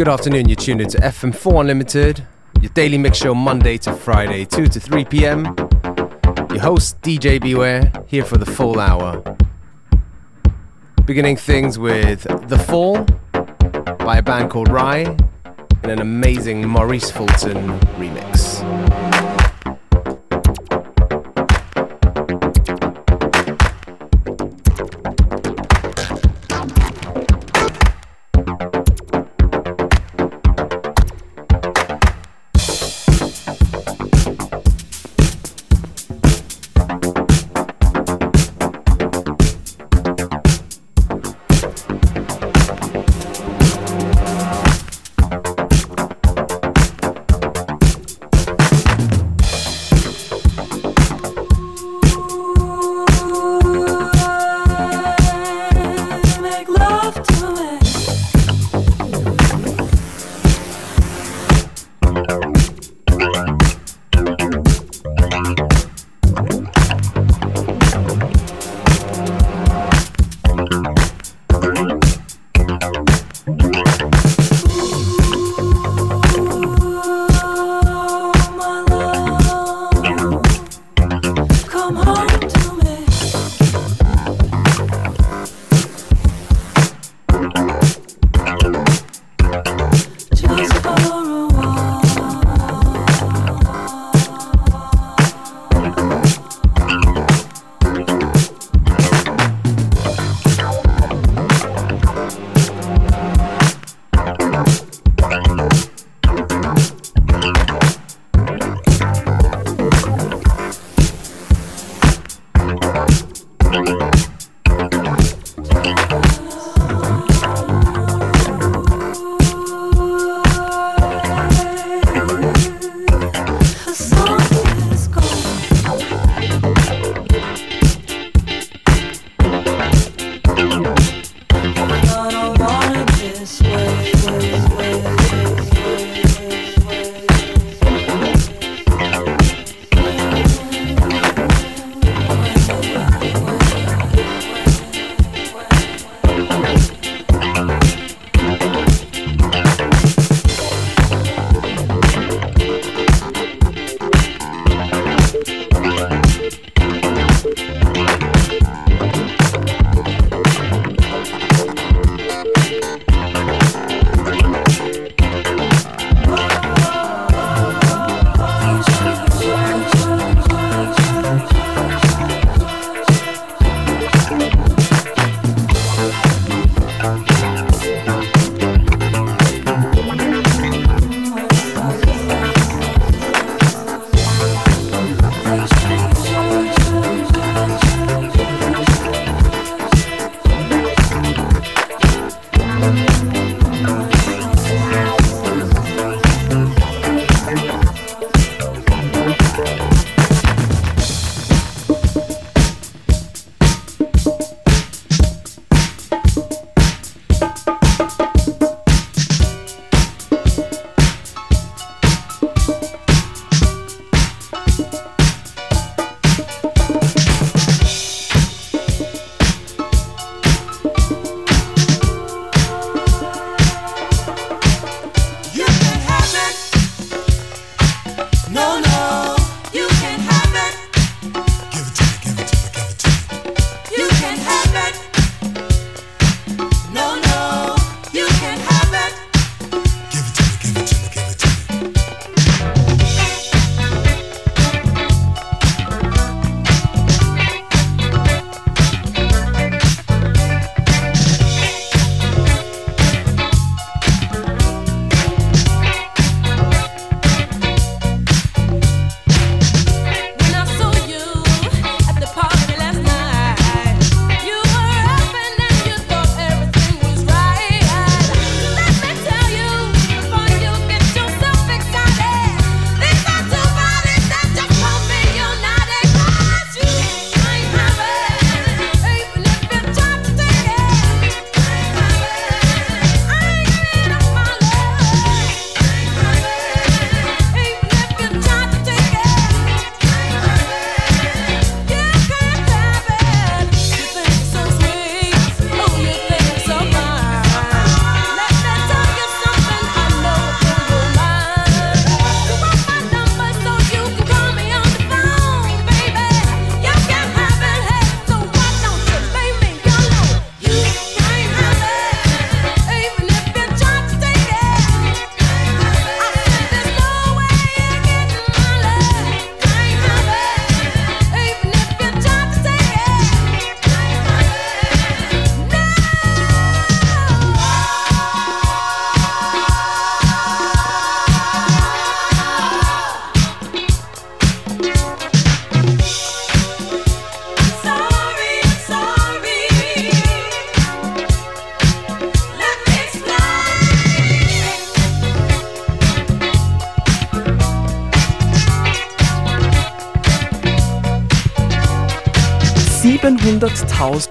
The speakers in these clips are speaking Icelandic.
Good afternoon, you're tuned into FM4 Unlimited, your daily mix show Monday to Friday, 2 to 3 p.m. Your host, DJ Beware, here for the full hour. Beginning things with The Fall by a band called Rye and an amazing Maurice Fulton remix. house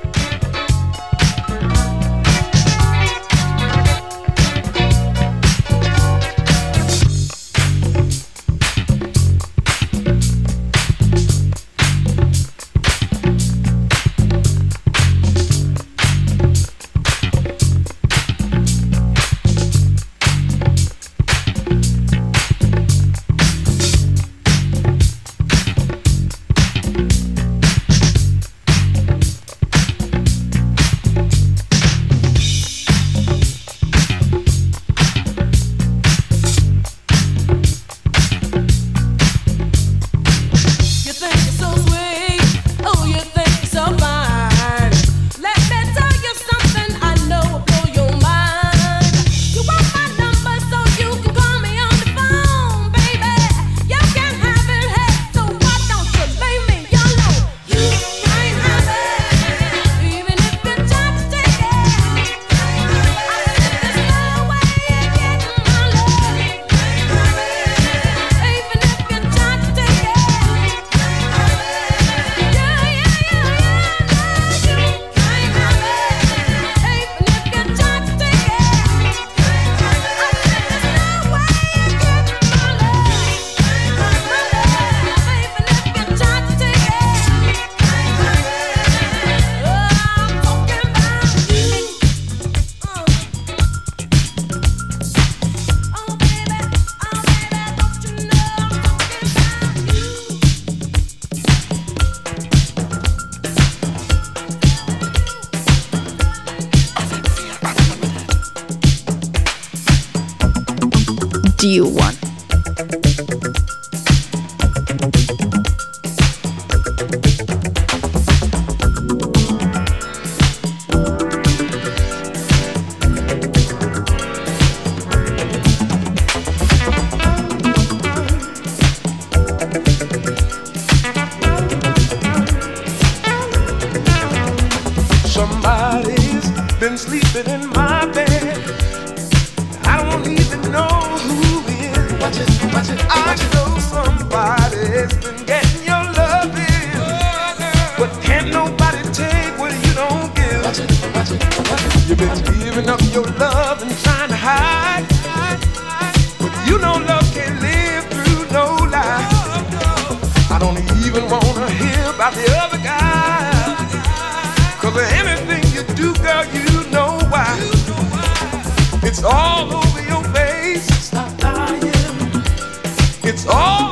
giving up your love and trying to hide. But you know love can't live through no lie. I don't even wanna hear about the other guy. Cause of anything you do, girl, you know why. It's all over your face. It's all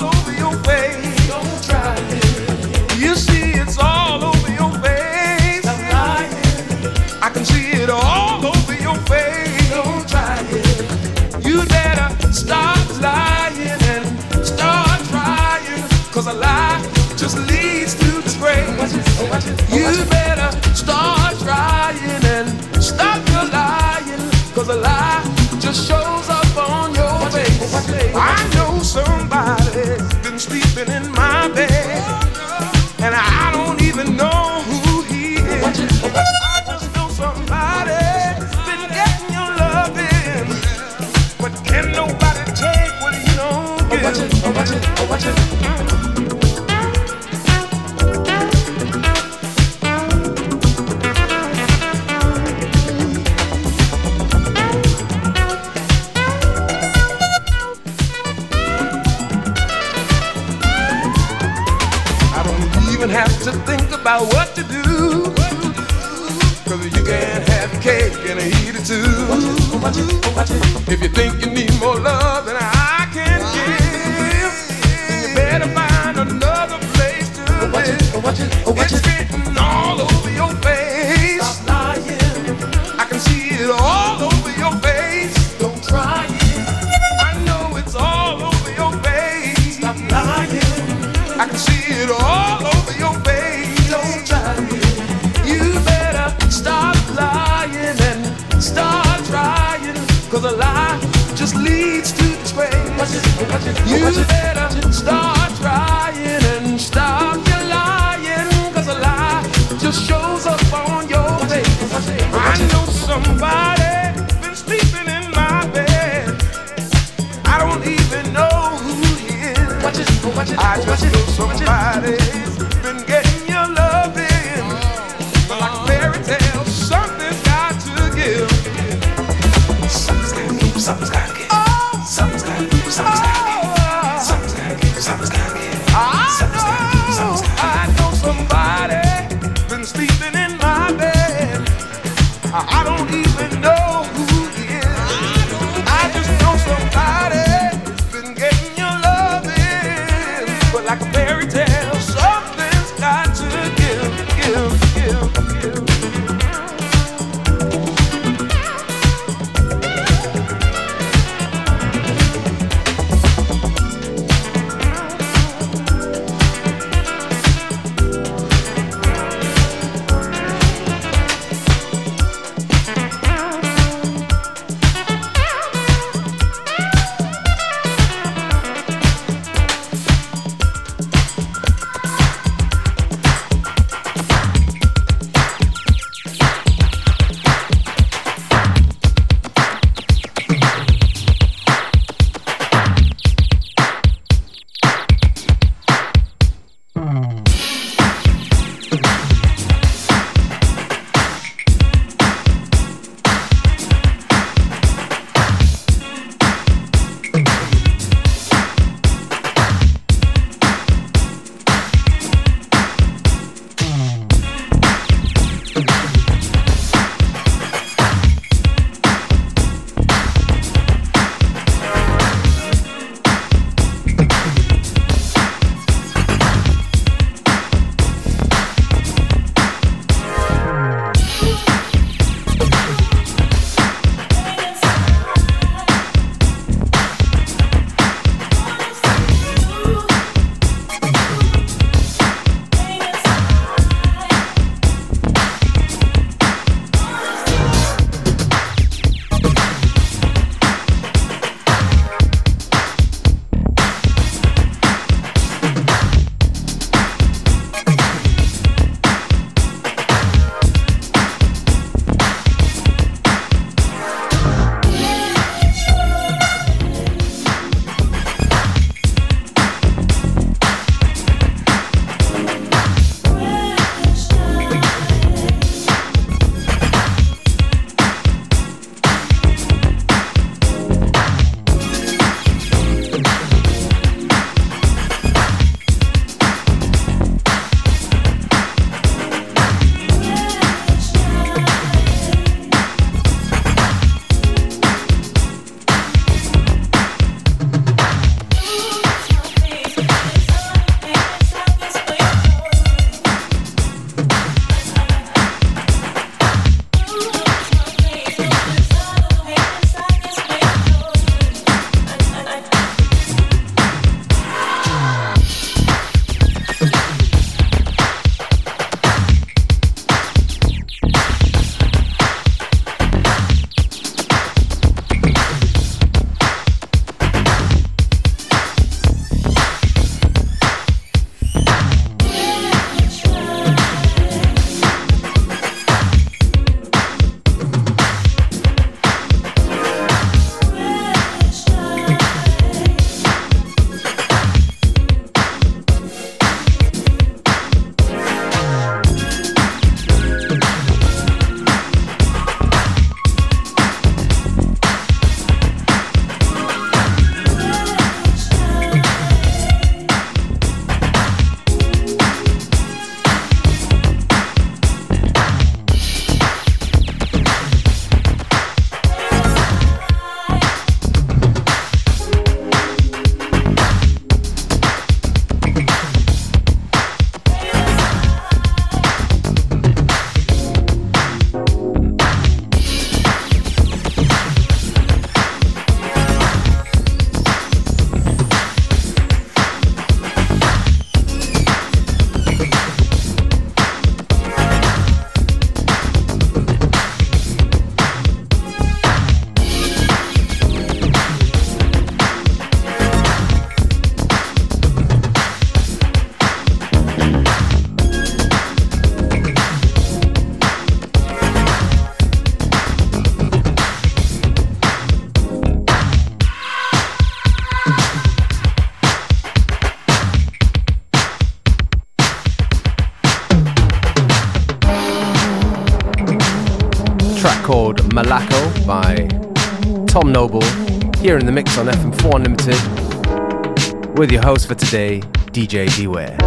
with your host for today, DJ Beware.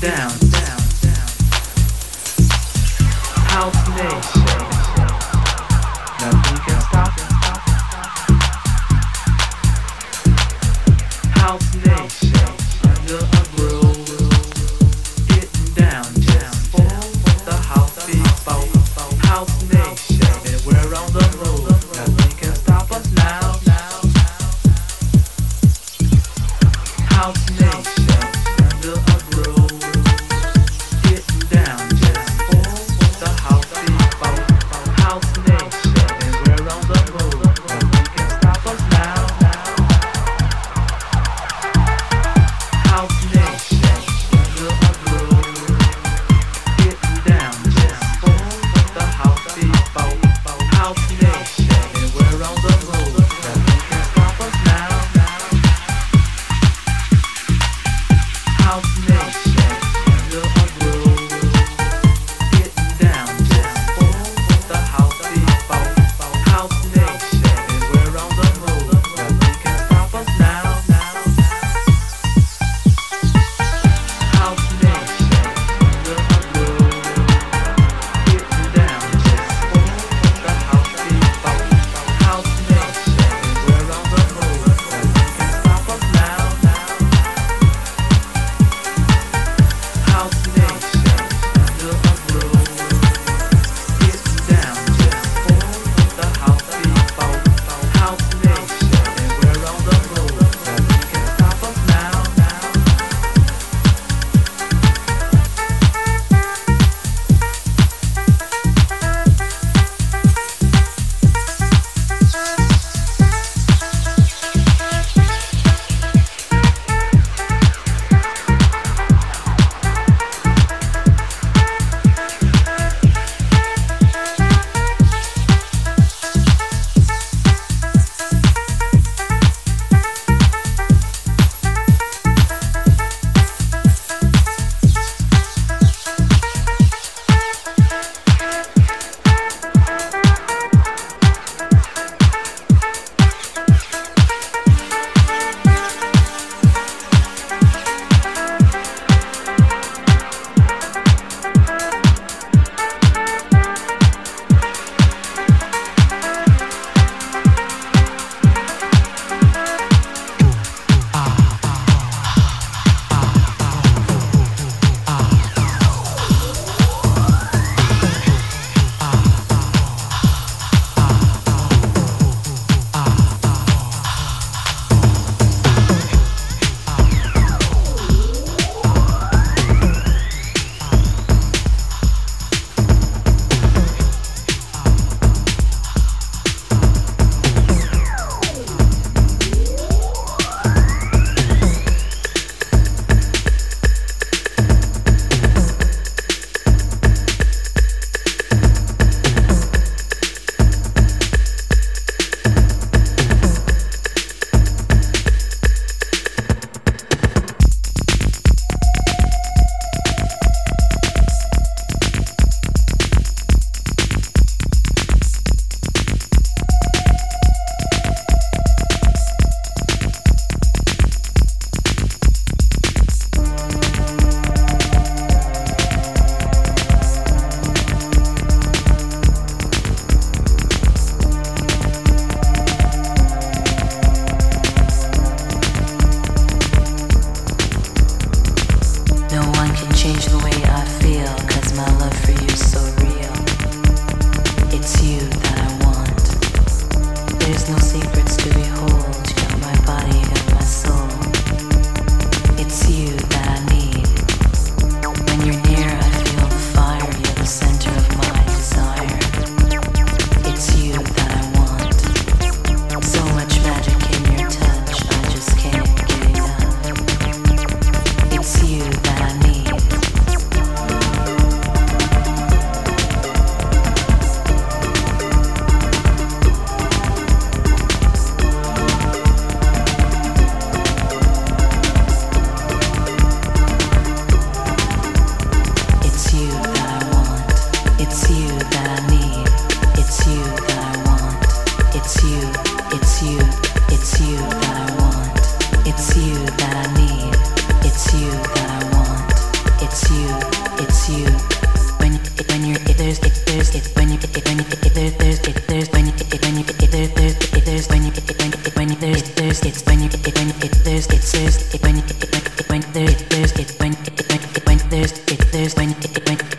down, down, down. House Nation. there's it's when it it when it there's it's there's it when it it when there's it's when it it when there's it there's when it it when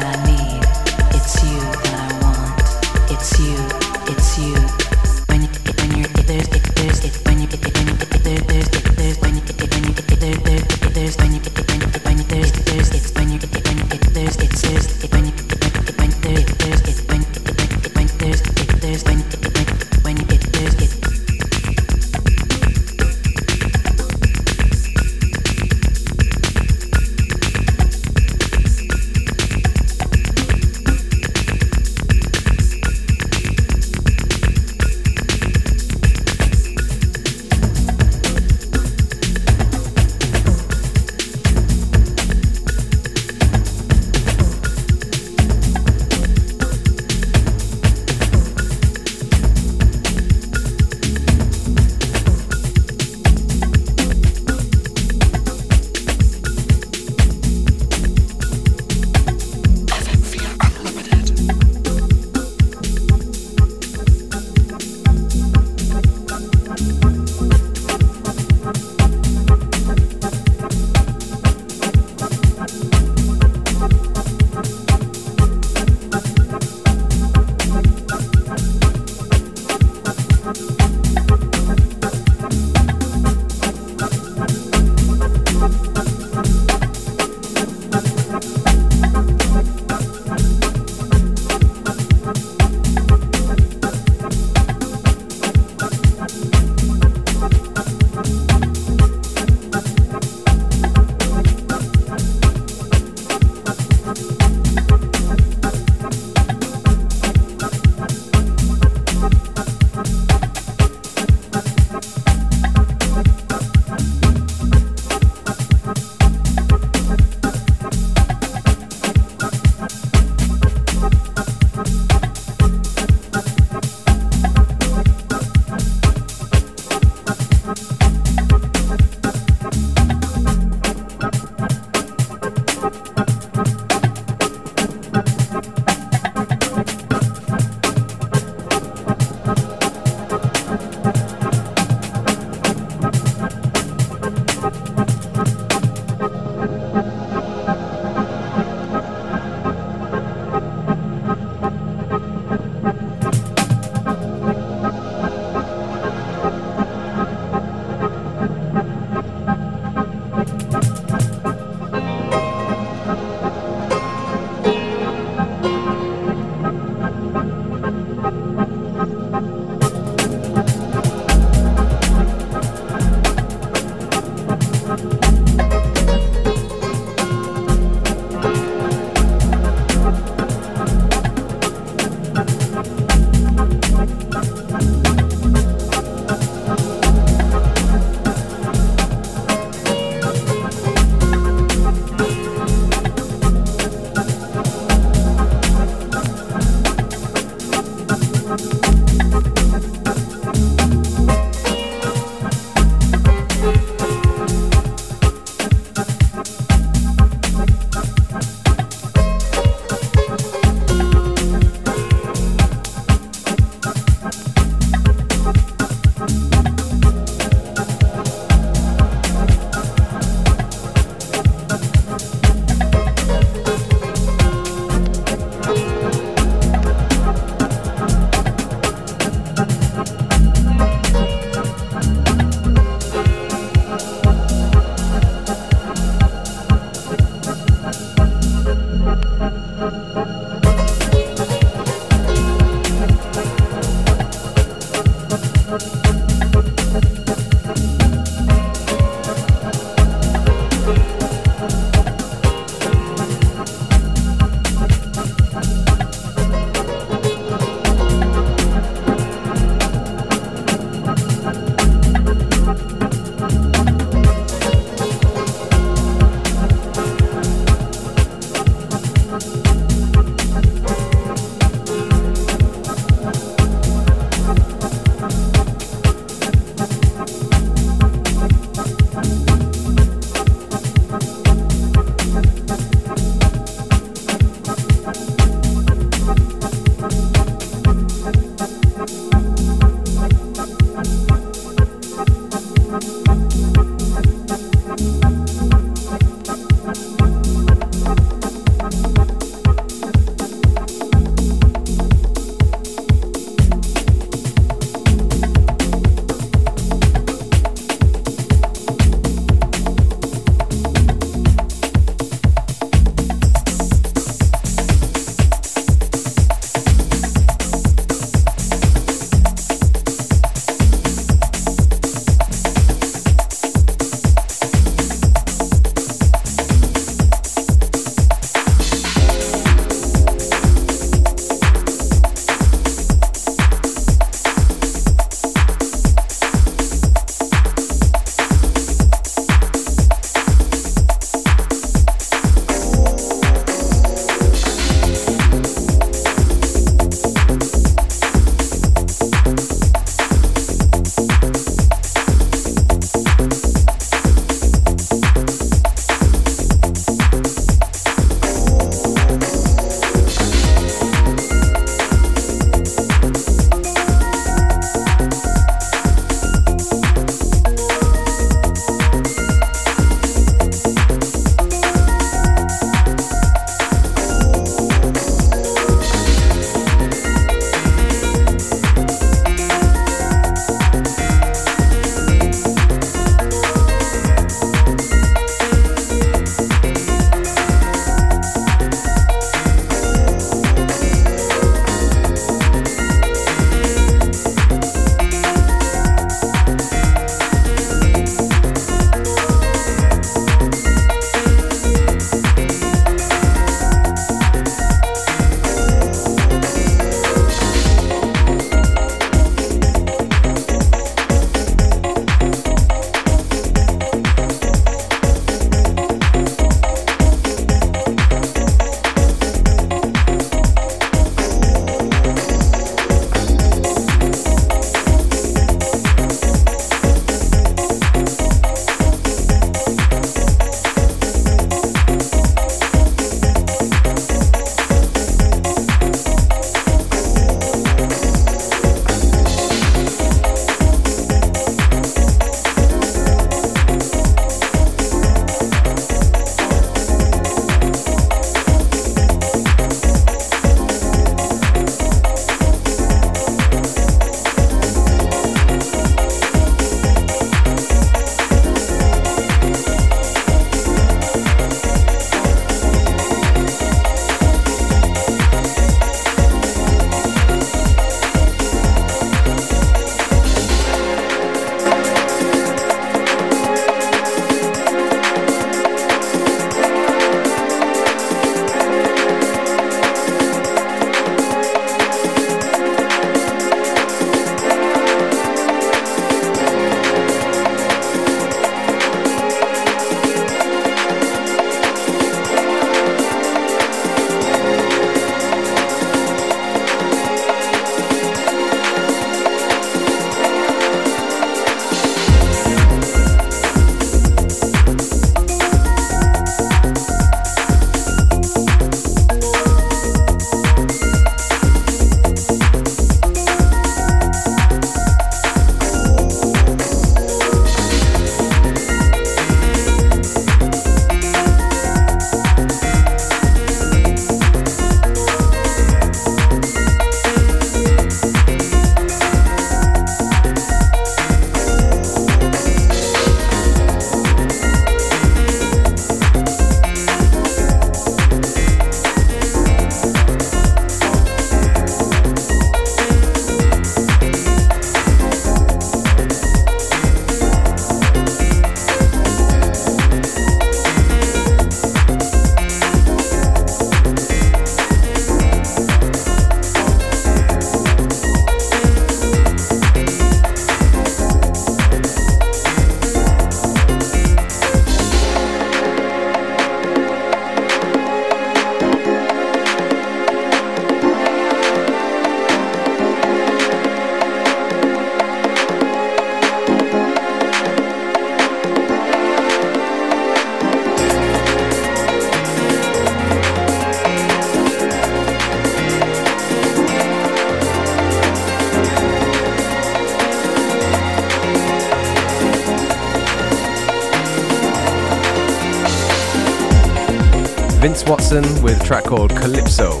Watson with a track called Calypso.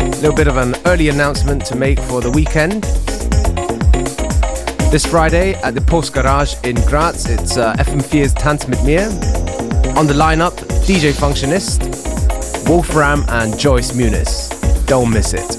A little bit of an early announcement to make for the weekend. This Friday at the Post Garage in Graz, it's uh, FM4's Tanz mit mir. On the lineup, DJ Functionist, Wolfram, and Joyce Muniz. Don't miss it.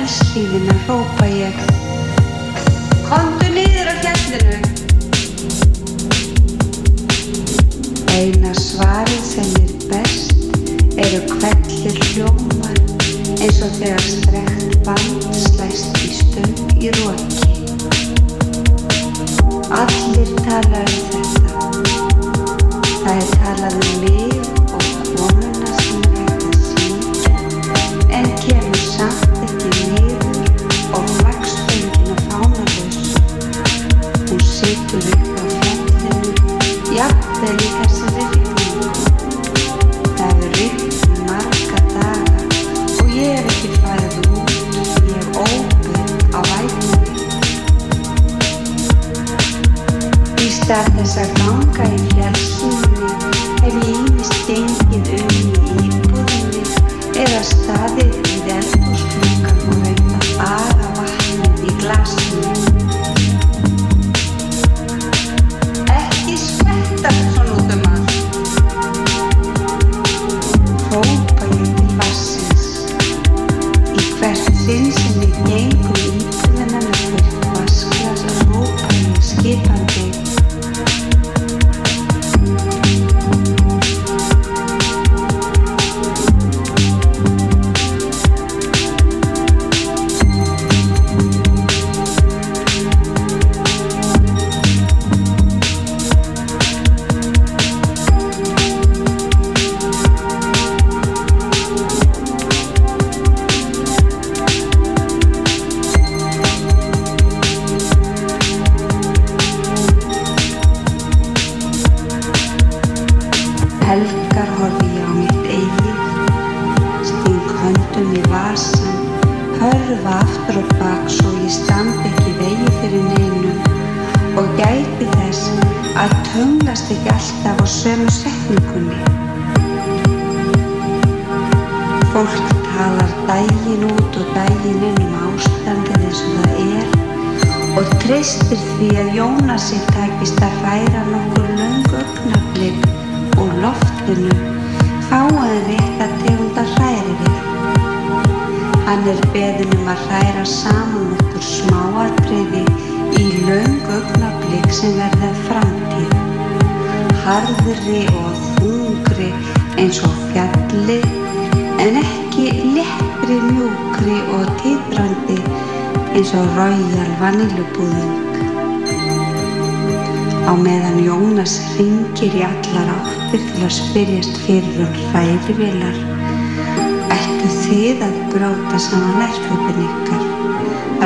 Fjallslífina hrópa ég Komdu niður af fjallinu Eina svarið sem er best eru kvellir hljómar eins og þegar strekt band slæst í stöng í roki. Allir tala um þetta. Það er talað um mig stað þess hörfa aftur og bak svo ég standi ekki vegi fyrir neinum og gæti þess að tunglast ekki alltaf á sömu setningunni. Fólk talar dægin út og dægin inn um ástandið eins og það er og treystir því að Jónasi takist að hræra nokkur löng augnablik úr loftinu fáaði rétt að tegunda hræri við. Hann er beðin um að hræra saman okkur smáatriði í löng augnablik sem verða framtíð. Harðri og þungri eins og fjalli en ekki leppri, mjúkri og titrandi eins og Royal vanilubúðing. Á meðan Jónas ringir í allar áttir til að spyrjast fyrir um hrærivélar, ættu þið að bróta saman nærföpun ykkar,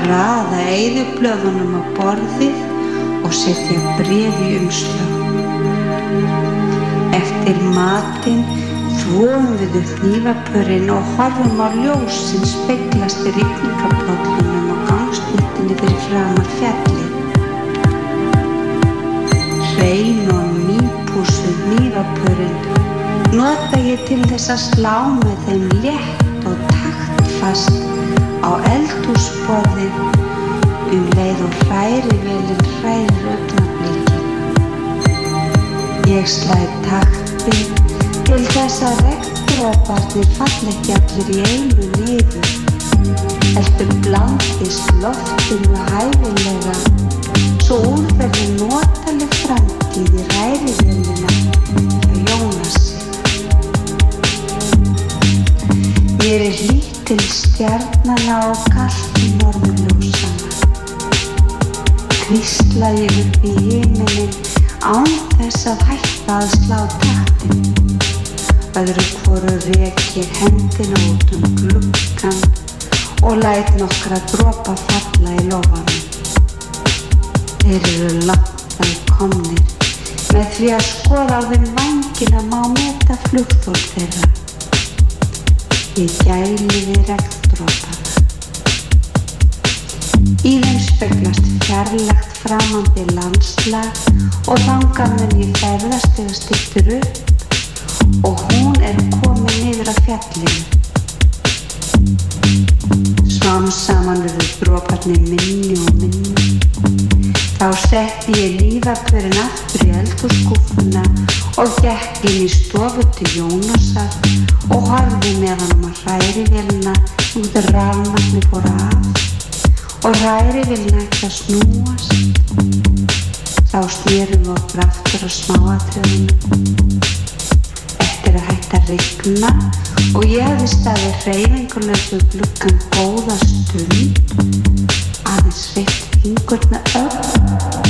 raða eyðublöðunum á borðið og setja bref í umslag. Eftir matinn þvóum við upp hnífapörinn og horfum á ljós sem speglast í rýpningabollunum og gangstéttinni fyrir framar fjallið. Hrein og nýpúsuð hnífapörinn nota ég til þess að slá með þeim létt taktfast á eldhúsborðið um leið og hrærivelin hrærir augnablikin. Ég slæði takti til þess að regndróparnir fall ekki allir í einu niður. Heldur blandist loftinu hæfilega svo úr verði notaleg framtíð í rærivelina hjá Jónasi. Mér er hlýtt til stjarnana og kallt í norðurljósana. Hvísla ég upp í himinin án þess að hætta að slá taktin. Öðru hvoru rek ég hendina út um gluggan og læt nokkra dropa falla í lofanum. Þeir eru langt að komnir. Með því að skoða á þeim vængina má meta flugþól þeirra. Ég gæli við regndrópana. Í þeim speglast fjarlægt framandi landslag og þangað mun ég ferðast þegar stýttur upp og hún er komin niður af fjallinu. Smám saman verður droparnir minni og minni. Þá setti ég lífapörin aftur í eldhússkúfuna og gekk inn í stofu til Jónasar og horfði með hann að hrærivelina út að rafmagni fór af og hrærivelina ekki að snúast. Þá snýrum við okkur aftur á smáatröðinu. Eftir að hætta að rigna og ég hefði staðið hreyfingulegur gluggan góða stund aðeins You got.